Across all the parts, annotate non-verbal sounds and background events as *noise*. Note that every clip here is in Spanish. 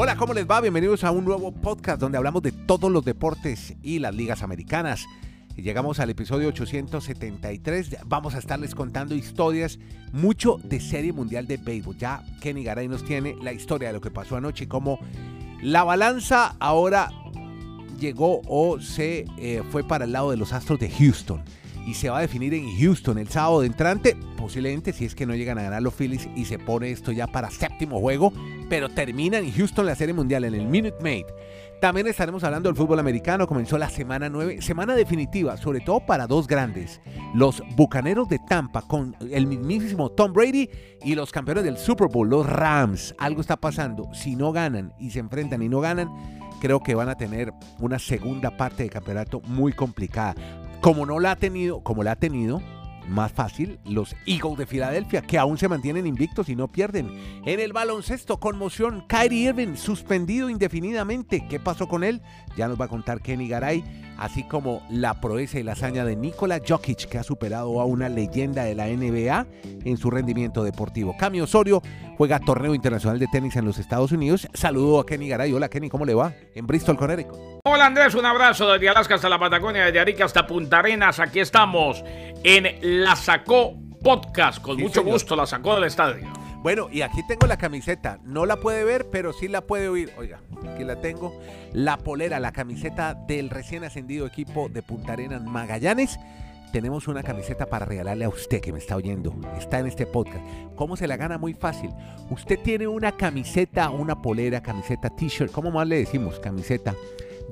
Hola, ¿cómo les va? Bienvenidos a un nuevo podcast donde hablamos de todos los deportes y las ligas americanas. Llegamos al episodio 873. Vamos a estarles contando historias, mucho de Serie Mundial de Béisbol. Ya Kenny Garay nos tiene la historia de lo que pasó anoche y cómo la balanza ahora llegó o se eh, fue para el lado de los Astros de Houston y se va a definir en Houston el sábado de entrante, posiblemente si es que no llegan a ganar los Phillies y se pone esto ya para séptimo juego, pero termina en Houston la Serie Mundial en el Minute Maid. También estaremos hablando del fútbol americano, comenzó la semana 9, semana definitiva, sobre todo para dos grandes, los Bucaneros de Tampa con el mismísimo Tom Brady y los campeones del Super Bowl, los Rams. Algo está pasando, si no ganan y se enfrentan y no ganan, creo que van a tener una segunda parte de campeonato muy complicada. Como no la ha tenido, como la ha tenido, más fácil, los Eagles de Filadelfia, que aún se mantienen invictos y no pierden. En el baloncesto, conmoción, Kyrie Irving suspendido indefinidamente. ¿Qué pasó con él? Ya nos va a contar Kenny Garay, así como la proeza y la hazaña de Nikola Jokic, que ha superado a una leyenda de la NBA en su rendimiento deportivo. Cami Osorio juega torneo internacional de tenis en los Estados Unidos. Saludo a Kenny Garay. Hola Kenny, ¿cómo le va? En Bristol, Connecticut. Hola Andrés, un abrazo desde Alaska hasta la Patagonia, desde Arica hasta Punta Arenas. Aquí estamos en La Sacó Podcast. Con mucho gusto la sacó del estadio. Bueno, y aquí tengo la camiseta. No la puede ver, pero sí la puede oír. Oiga, aquí la tengo. La polera, la camiseta del recién ascendido equipo de Punta Arenas Magallanes. Tenemos una camiseta para regalarle a usted que me está oyendo. Está en este podcast. ¿Cómo se la gana? Muy fácil. Usted tiene una camiseta, una polera, camiseta, t-shirt, ¿cómo más le decimos? Camiseta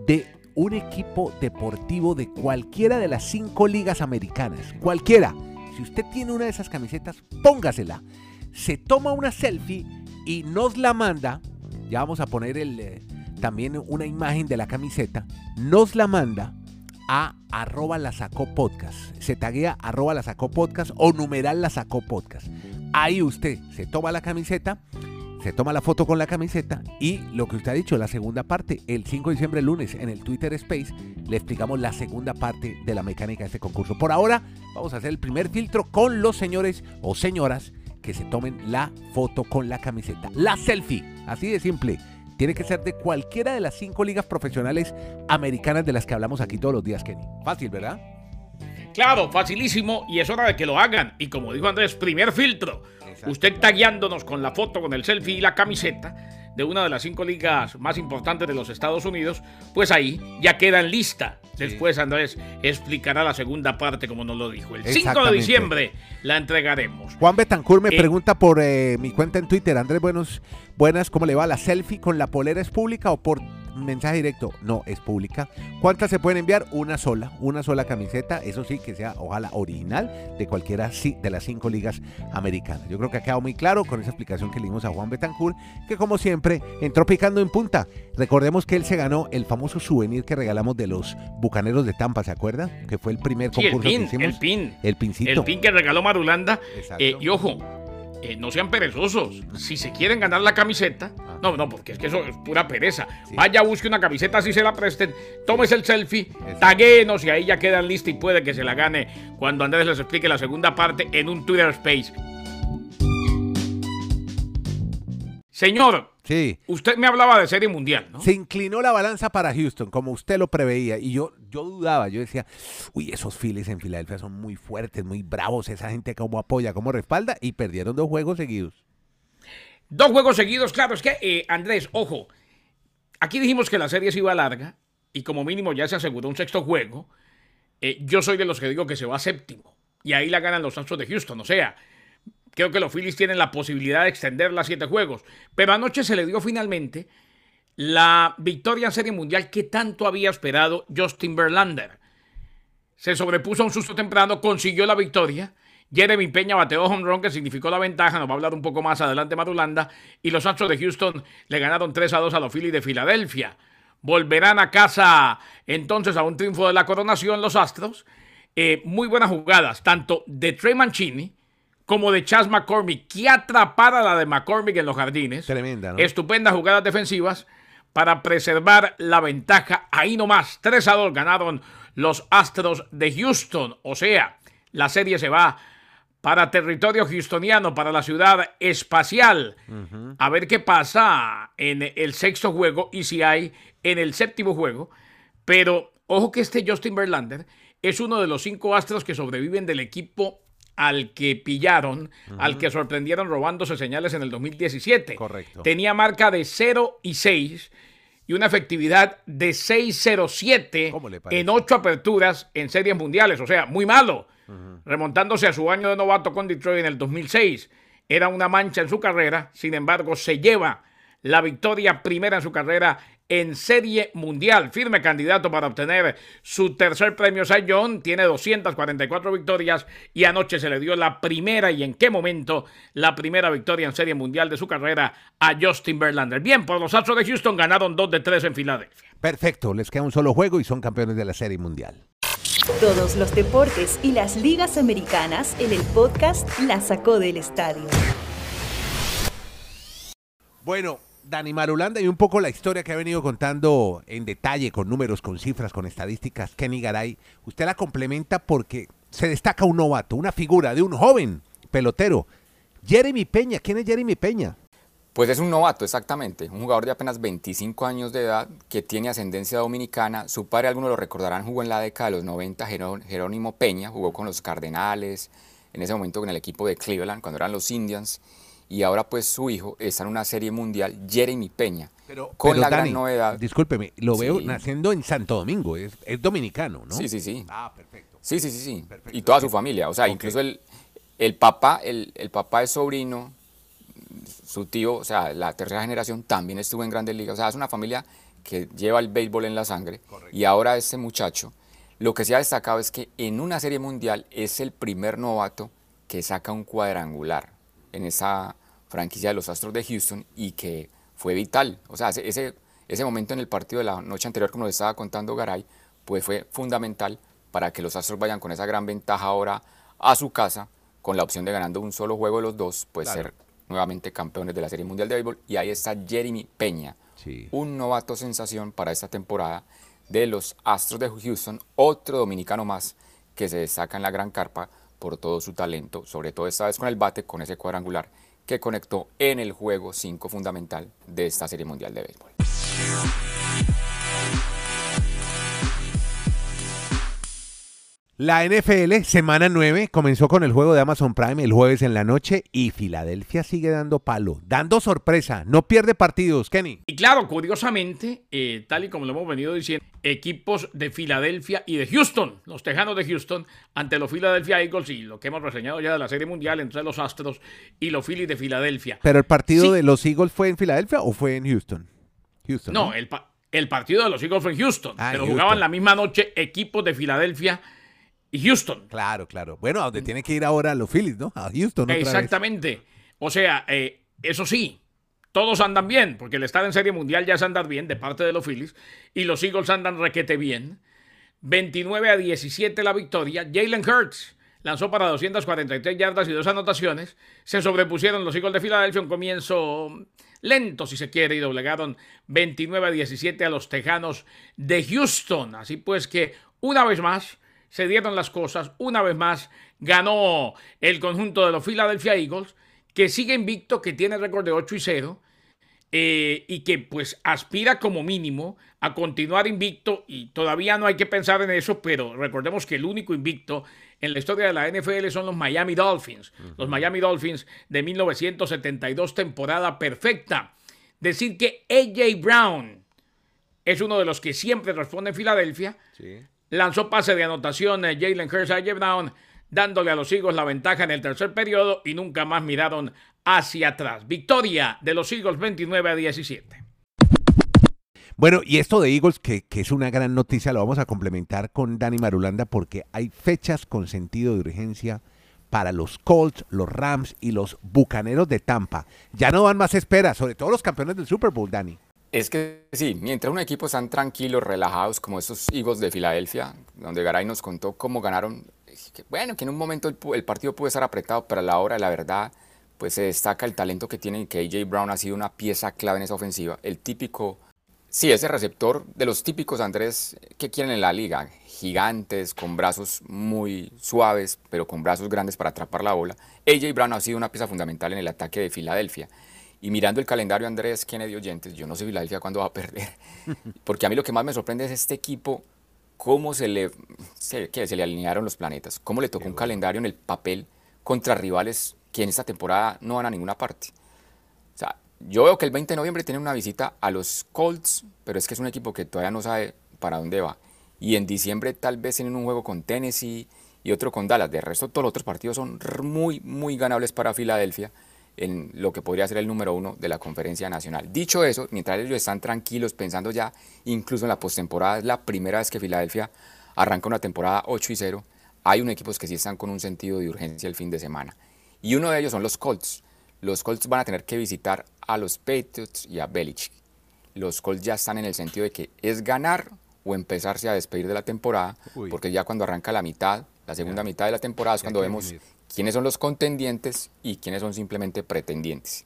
de un equipo deportivo de cualquiera de las cinco ligas americanas. Cualquiera. Si usted tiene una de esas camisetas, póngasela. Se toma una selfie y nos la manda. Ya vamos a poner el, eh, también una imagen de la camiseta. Nos la manda a arroba la sacó podcast. Se taguea arroba la sacó podcast o numeral la sacó podcast. Ahí usted se toma la camiseta se toma la foto con la camiseta y lo que usted ha dicho, la segunda parte, el 5 de diciembre, lunes, en el Twitter Space, le explicamos la segunda parte de la mecánica de este concurso. Por ahora, vamos a hacer el primer filtro con los señores o señoras que se tomen la foto con la camiseta. La selfie, así de simple. Tiene que ser de cualquiera de las cinco ligas profesionales americanas de las que hablamos aquí todos los días, Kenny. Fácil, ¿verdad? Claro, facilísimo y es hora de que lo hagan. Y como dijo Andrés, primer filtro Usted está guiándonos con la foto, con el selfie y la camiseta de una de las cinco ligas más importantes de los Estados Unidos, pues ahí ya queda en lista. Después Andrés explicará la segunda parte como nos lo dijo. El 5 de diciembre la entregaremos. Juan Betancourt me eh, pregunta por eh, mi cuenta en Twitter. Andrés, buenos, buenas, ¿cómo le va? ¿La selfie con la polera es pública o por mensaje directo, no, es pública. ¿Cuántas se pueden enviar? Una sola, una sola camiseta, eso sí, que sea ojalá original de cualquiera de las cinco ligas americanas. Yo creo que ha quedado muy claro con esa explicación que le dimos a Juan Betancourt, que como siempre entró picando en punta. Recordemos que él se ganó el famoso souvenir que regalamos de los Bucaneros de Tampa, ¿se acuerda? Que fue el primer concurso que hicimos. El pin. El pincito. El pin que regaló Marulanda. Eh, y ojo, eh, no sean perezosos. Si se quieren ganar la camiseta, ah. no, no, porque es que eso es pura pereza. Vaya, busque una camiseta si se la presten, tómese el selfie, taguenos y ahí ya quedan listos y puede que se la gane cuando Andrés les explique la segunda parte en un Twitter Space. Señor, sí. usted me hablaba de serie mundial, ¿no? Se inclinó la balanza para Houston, como usted lo preveía, y yo, yo dudaba, yo decía, uy, esos Phillies en Filadelfia son muy fuertes, muy bravos, esa gente como apoya, como respalda, y perdieron dos juegos seguidos. Dos juegos seguidos, claro, es que, eh, Andrés, ojo, aquí dijimos que la serie se iba larga, y como mínimo ya se aseguró un sexto juego, eh, yo soy de los que digo que se va a séptimo, y ahí la ganan los Astros de Houston, o sea, Creo que los Phillies tienen la posibilidad de extender las siete juegos. Pero anoche se le dio finalmente la victoria en Serie Mundial que tanto había esperado Justin Verlander. Se sobrepuso a un susto temprano, consiguió la victoria. Jeremy Peña bateó home run que significó la ventaja, nos va a hablar un poco más adelante Madulanda. Y los Astros de Houston le ganaron 3 a 2 a los Phillies de Filadelfia. Volverán a casa entonces a un triunfo de la coronación los Astros. Eh, muy buenas jugadas, tanto de Trey Mancini, como de Chas McCormick. Qué atrapada la de McCormick en los jardines. Tremenda, ¿no? Estupendas jugadas defensivas para preservar la ventaja. Ahí nomás, 3 a 2 ganaron los Astros de Houston. O sea, la serie se va para territorio houstoniano, para la ciudad espacial. A ver qué pasa en el sexto juego y si hay en el séptimo juego. Pero ojo que este Justin Verlander es uno de los cinco astros que sobreviven del equipo al que pillaron, al que sorprendieron robándose señales en el 2017. Correcto. Tenía marca de 0 y 6 y una efectividad de 6.07 en ocho aperturas en series mundiales. O sea, muy malo. Remontándose a su año de novato con Detroit en el 2006. Era una mancha en su carrera. Sin embargo, se lleva la victoria primera en su carrera en Serie Mundial. Firme candidato para obtener su tercer premio Cy Young. Tiene 244 victorias y anoche se le dio la primera y en qué momento la primera victoria en Serie Mundial de su carrera a Justin Verlander. Bien, por los Astros de Houston ganaron 2 de 3 en Filadelfia. Perfecto, les queda un solo juego y son campeones de la Serie Mundial. Todos los deportes y las ligas americanas en el podcast La Sacó del Estadio. Bueno, Dani Marulanda y un poco la historia que ha venido contando en detalle, con números, con cifras, con estadísticas, Kenny Garay, usted la complementa porque se destaca un novato, una figura de un joven pelotero, Jeremy Peña. ¿Quién es Jeremy Peña? Pues es un novato, exactamente, un jugador de apenas 25 años de edad que tiene ascendencia dominicana. Su padre, algunos lo recordarán, jugó en la década de los 90, Jerónimo Peña, jugó con los Cardenales, en ese momento con el equipo de Cleveland, cuando eran los Indians y ahora pues su hijo está en una serie mundial, Jeremy Peña, pero, con la gran novedad. Discúlpeme, lo veo naciendo en Santo Domingo, es, dominicano, ¿no? Sí, sí, sí. Ah, perfecto. Sí, sí, sí, sí. y toda su familia, o sea, incluso el, el papá, el, el, papá es sobrino, su tío, o sea, la tercera generación también estuvo en Grandes Ligas, o sea, es una familia que lleva el béisbol en la sangre y ahora este muchacho, lo que se ha destacado es que en una serie mundial es el primer novato que saca un cuadrangular en esa franquicia de los Astros de Houston y que fue vital. O sea, ese, ese momento en el partido de la noche anterior, como lo estaba contando Garay, pues fue fundamental para que los Astros vayan con esa gran ventaja ahora a su casa, con la opción de ganando un solo juego de los dos, pues ser nuevamente campeones de la Serie Mundial de Béisbol. Y ahí está Jeremy Peña, un novato sensación para esta temporada de los Astros de Houston, otro dominicano más que se destaca en la gran carpa por todo su talento, sobre todo esta vez con el bate, con ese cuadrangular que conectó en el juego 5 fundamental de esta Serie Mundial de Béisbol. La NFL, semana 9, comenzó con el juego de Amazon Prime el jueves en la noche y Filadelfia sigue dando palo, dando sorpresa, no pierde partidos, Kenny. Y claro, curiosamente, eh, tal y como lo hemos venido diciendo, equipos de Filadelfia y de Houston, los Tejanos de Houston, ante los Philadelphia Eagles y lo que hemos reseñado ya de la Serie Mundial entre los Astros y los Phillies de Filadelfia. ¿Pero el partido de los Eagles fue en Filadelfia o fue en Houston? Houston no, El, partido de los Eagles fue en Houston, ah, pero jugaban la misma noche equipos de Filadelfia y Houston. Claro, claro. Bueno, a donde tiene que ir ahora los Phillies, ¿no? A Houston. Exactamente. O sea, eh, eso sí, todos andan bien, porque el estar en Serie Mundial ya es andar bien de parte de los Phillies y los Eagles andan requete bien. 29 a 17 la victoria. Jalen Hurts lanzó para 243 yardas y dos anotaciones. Se sobrepusieron los Eagles de Filadelfia, un comienzo lento si se quiere, y doblegaron 29 a 17 a los Tejanos de Houston. Así pues que una vez más se dieron las cosas. Una vez más ganó el conjunto de los Philadelphia Eagles, que sigue invicto, que tiene récord de 8 y 0. Eh, y que pues aspira como mínimo a continuar invicto y todavía no hay que pensar en eso, pero recordemos que el único invicto en la historia de la NFL son los Miami Dolphins, los Miami Dolphins de 1972, temporada perfecta. Decir que AJ Brown es uno de los que siempre responde en Filadelfia, sí. Lanzó pase de anotación Jalen Hurts a Down, dándole a los Eagles la ventaja en el tercer periodo y nunca más miraron hacia atrás. Victoria de los Eagles 29 a 17. Bueno, y esto de Eagles, que, que, es una gran noticia, lo vamos a complementar con Dani Marulanda porque hay fechas con sentido de urgencia para los Colts, los Rams y los Bucaneros de Tampa. Ya no van más espera, sobre todo los campeones del Super Bowl, Dani. Es que sí, mientras un equipo están tranquilos, relajados, como esos Eagles de Filadelfia, donde Garay nos contó cómo ganaron, bueno, que en un momento el, partido puede estar apretado, pero a la hora, la verdad, pues se destaca el talento que tienen, que AJ Brown ha sido una pieza clave en esa ofensiva, el típico Sí, ese receptor de los típicos Andrés que quieren en la liga, gigantes, con brazos muy suaves, pero con brazos grandes para atrapar la bola. AJ Brown ha sido una pieza fundamental en el ataque de Filadelfia. Y mirando el calendario, Andrés Kennedy oyentes, yo no sé Filadelfia cuándo va a perder. *laughs* Porque a mí lo que más me sorprende es este equipo, cómo se le, se, se le alinearon los planetas, cómo le tocó un calendario en el papel contra rivales que en esta temporada no van a ninguna parte. O sea, yo veo que el 20 de noviembre tienen una visita a los Colts, pero es que es un equipo que todavía no sabe para dónde va. Y en diciembre tal vez tienen un juego con Tennessee y otro con Dallas. De resto, todos los otros partidos son muy, muy ganables para Filadelfia en lo que podría ser el número uno de la conferencia nacional. Dicho eso, mientras ellos están tranquilos pensando ya incluso en la postemporada, es la primera vez que Filadelfia arranca una temporada 8 y 0, hay unos equipos que sí están con un sentido de urgencia el fin de semana. Y uno de ellos son los Colts. Los Colts van a tener que visitar a los Patriots y a Belichick. Los Colts ya están en el sentido de que es ganar o empezarse a despedir de la temporada, porque ya cuando arranca la mitad, la segunda mitad de la temporada es cuando vemos quiénes son los contendientes y quiénes son simplemente pretendientes.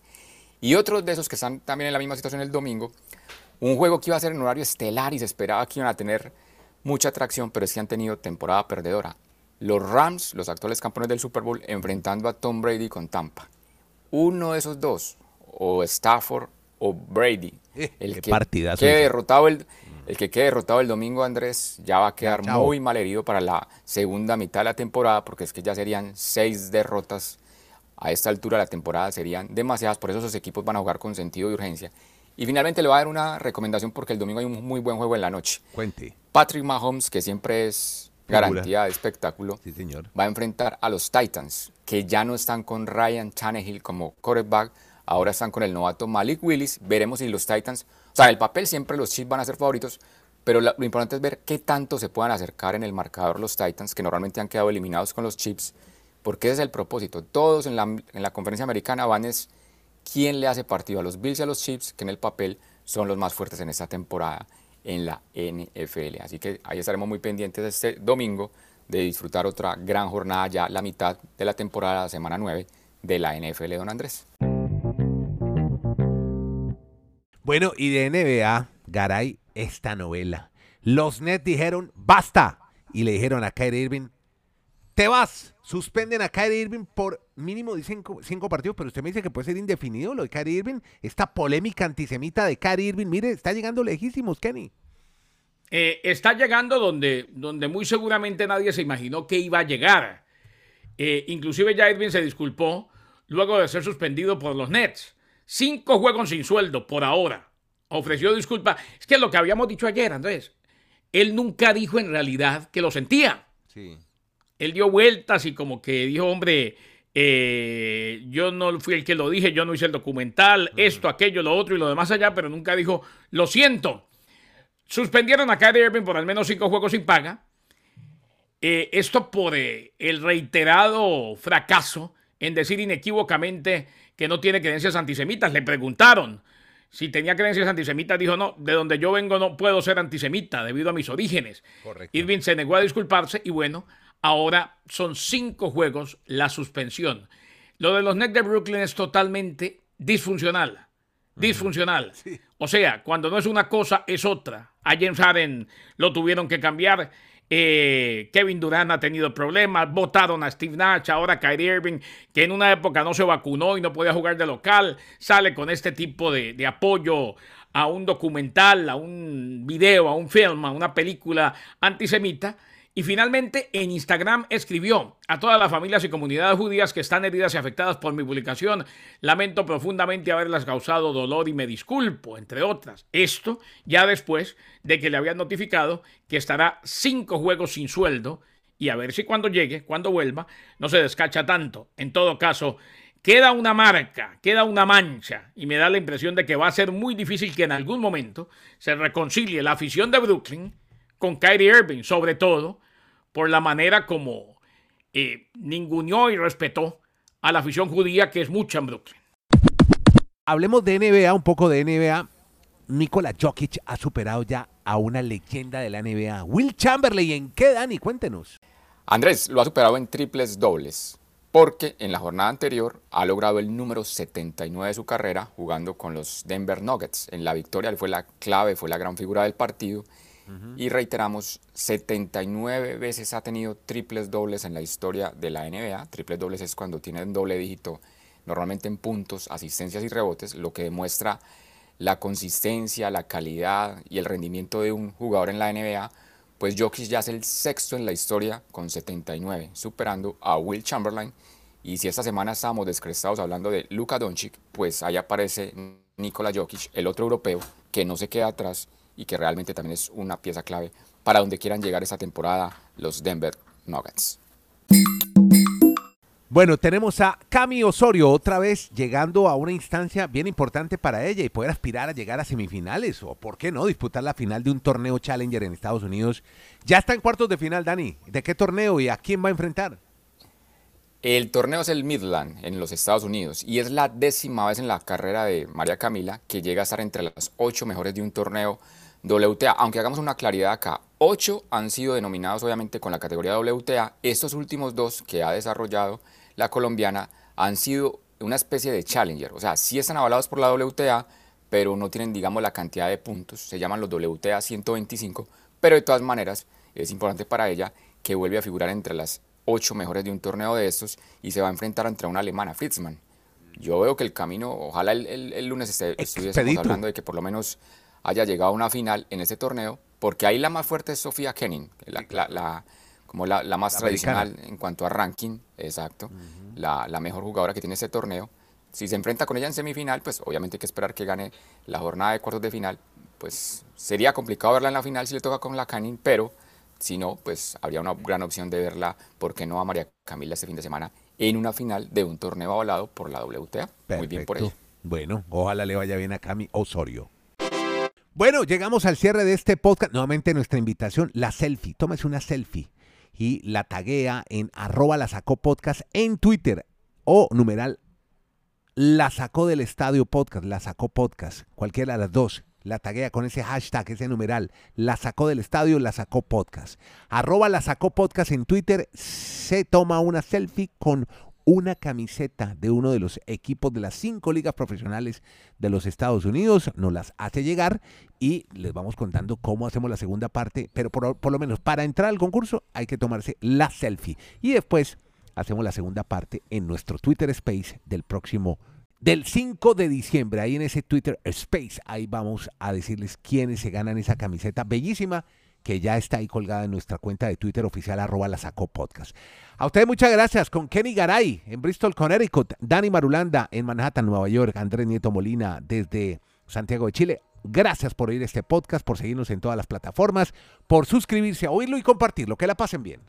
Y otros de esos que están también en la misma situación el domingo, un juego que iba a ser en horario estelar y se esperaba que iban a tener mucha atracción, pero es que han tenido temporada perdedora. Los Rams, los actuales campeones del Super Bowl, enfrentando a Tom Brady con Tampa. Uno de esos dos, o Stafford o Brady, *laughs* el qué que partidazo quede derrotado el, el que quede derrotado el domingo, Andrés, ya va a quedar chao. muy mal herido para la segunda mitad de la temporada, porque es que ya serían seis derrotas a esta altura de la temporada, serían demasiadas, por eso esos equipos van a jugar con sentido de urgencia. Y finalmente le voy a dar una recomendación porque el domingo hay un muy buen juego en la noche. Cuente. Patrick Mahomes, que siempre es Figura. garantía de espectáculo, Sí, señor. va a enfrentar a los Titans, que ya no están con Ryan Tannehill como quarterback, ahora están con el novato Malik Willis. Veremos si los Titans, o sea, el papel siempre los Chiefs van a ser favoritos, pero lo importante es ver qué tanto se puedan acercar en el marcador los Titans, que normalmente han quedado eliminados con los Chiefs, porque ese es el propósito. Todos en la, en la conferencia americana van es quién le hace partido a los Bills y a los Chiefs, que en el papel son los más fuertes en esta temporada en la NFL. Así que ahí estaremos muy pendientes este domingo de disfrutar otra gran jornada ya la mitad de la temporada, la semana 9 de la NFL, don Andrés. Bueno, y de NBA, Garay, esta novela. Los Nets dijeron, basta. Y le dijeron a Kyrie Irving, te vas. Suspenden a Kyrie Irving por mínimo de cinco, cinco partidos, pero usted me dice que puede ser indefinido lo de Kyrie Irving. Esta polémica antisemita de Kyrie Irving, mire, está llegando lejísimos, Kenny. Eh, está llegando donde, donde muy seguramente nadie se imaginó que iba a llegar. Eh, inclusive ya Irving se disculpó luego de ser suspendido por los Nets. Cinco juegos sin sueldo por ahora. Ofreció disculpa. Es que lo que habíamos dicho ayer, Andrés. Él nunca dijo en realidad que lo sentía. Sí. Él dio vueltas y como que dijo, hombre, eh, yo no fui el que lo dije, yo no hice el documental, esto, aquello, lo otro y lo demás allá, pero nunca dijo, lo siento. Suspendieron a Kyrie Irving por al menos cinco juegos sin paga. Eh, esto por eh, el reiterado fracaso en decir inequívocamente que no tiene creencias antisemitas. Le preguntaron si tenía creencias antisemitas. Dijo, no, de donde yo vengo no puedo ser antisemita debido a mis orígenes. Correcto. Irving se negó a disculparse y bueno, ahora son cinco juegos la suspensión. Lo de los Nets de Brooklyn es totalmente disfuncional. Disfuncional. O sea, cuando no es una cosa, es otra. A James Harden lo tuvieron que cambiar. Eh, Kevin Durant ha tenido problemas. Votaron a Steve Nash. Ahora Kyrie Irving, que en una época no se vacunó y no podía jugar de local, sale con este tipo de, de apoyo a un documental, a un video, a un film, a una película antisemita. Y finalmente en Instagram escribió a todas las familias y comunidades judías que están heridas y afectadas por mi publicación. Lamento profundamente haberlas causado dolor y me disculpo, entre otras. Esto ya después de que le habían notificado que estará cinco juegos sin sueldo y a ver si cuando llegue, cuando vuelva, no se descacha tanto. En todo caso, queda una marca, queda una mancha y me da la impresión de que va a ser muy difícil que en algún momento se reconcilie la afición de Brooklyn con Kyrie Irving, sobre todo por la manera como eh, ninguneó y respetó a la afición judía, que es mucha en Brooklyn. Hablemos de NBA, un poco de NBA. Nikola Jokic ha superado ya a una leyenda de la NBA. Will Chamberlain, ¿en qué, Dani? Cuéntenos. Andrés lo ha superado en triples dobles. porque en la jornada anterior ha logrado el número 79 de su carrera jugando con los Denver Nuggets. En la victoria él fue la clave, fue la gran figura del partido. Y reiteramos, 79 veces ha tenido triples dobles en la historia de la NBA. Triples dobles es cuando tienen doble dígito, normalmente en puntos, asistencias y rebotes, lo que demuestra la consistencia, la calidad y el rendimiento de un jugador en la NBA pues Jokic ya es el sexto en la historia con 79, superando a Will Chamberlain. Y si esta semana estábamos descrestados hablando de Luka Doncic, pues ahí aparece Nikola Jokic, el otro europeo, que no se queda atrás y que realmente también es una pieza clave para donde quieran llegar esta temporada los Denver Nuggets. Bueno, tenemos a Cami Osorio otra vez llegando a una instancia bien importante para ella y poder aspirar a llegar a semifinales o, ¿por qué no?, disputar la final de un torneo Challenger en Estados Unidos. Ya está en cuartos de final, Dani. ¿De qué torneo y a quién va a enfrentar? El torneo es el Midland en los Estados Unidos y es la décima vez en la carrera de María Camila que llega a estar entre las ocho mejores de un torneo WTA. Aunque hagamos una claridad acá, ocho han sido denominados obviamente con la categoría WTA. Estos últimos dos que ha desarrollado la colombiana, han sido una especie de challenger. O sea, sí están avalados por la WTA, pero no tienen, digamos, la cantidad de puntos. Se llaman los WTA 125, pero de todas maneras es importante para ella que vuelve a figurar entre las ocho mejores de un torneo de estos y se va a enfrentar entre una alemana, Fritzmann. Yo veo que el camino, ojalá el, lunes esté, estuviésemos hablando de que por lo menos haya llegado a una final en este torneo, porque ahí la más fuerte es Sofía Kenning, la como la, más tradicional en cuanto a ranking, exacto, la, mejor jugadora que tiene este torneo. Si se enfrenta con ella en semifinal, pues obviamente hay que esperar que gane la jornada de cuartos de final. Pues sería complicado verla en la final si le toca con la Canin, pero si no, pues habría una gran opción de verla, ¿por qué no a María Camila este fin de semana en una final de un torneo avalado por la WTA? Muy bien por ella. Bueno, ojalá le vaya bien a Cami Osorio. Bueno, llegamos al cierre de este podcast. Nuevamente nuestra invitación, la selfie. Tómese una selfie y la taguea en arroba la sacó podcast en Twitter o numeral la sacó del estadio podcast, la sacó podcast, cualquiera de las dos. La taguea con ese hashtag, ese numeral, la sacó del estadio, la sacó podcast. Arroba la sacó podcast en Twitter, se toma una selfie con una camiseta de uno de los equipos de las cinco ligas profesionales de los Estados Unidos, nos las hace llegar y les vamos contando cómo hacemos la segunda parte, pero por, lo menos para entrar al concurso hay que tomarse la selfie. Y después hacemos la segunda parte en nuestro Twitter Space del próximo del 5 de diciembre, ahí en ese Twitter Space, ahí vamos a decirles quiénes se ganan esa camiseta bellísima que ya está ahí colgada en nuestra cuenta de Twitter oficial arroba la sacó podcast. A ustedes muchas gracias con Kenny Garay en Bristol, Connecticut, Dani Marulanda en Manhattan, Nueva York, Andrés Nieto Molina desde Santiago de Chile. Gracias por oír este podcast, por seguirnos en todas las plataformas, por suscribirse, oírlo y compartirlo. Que la pasen bien.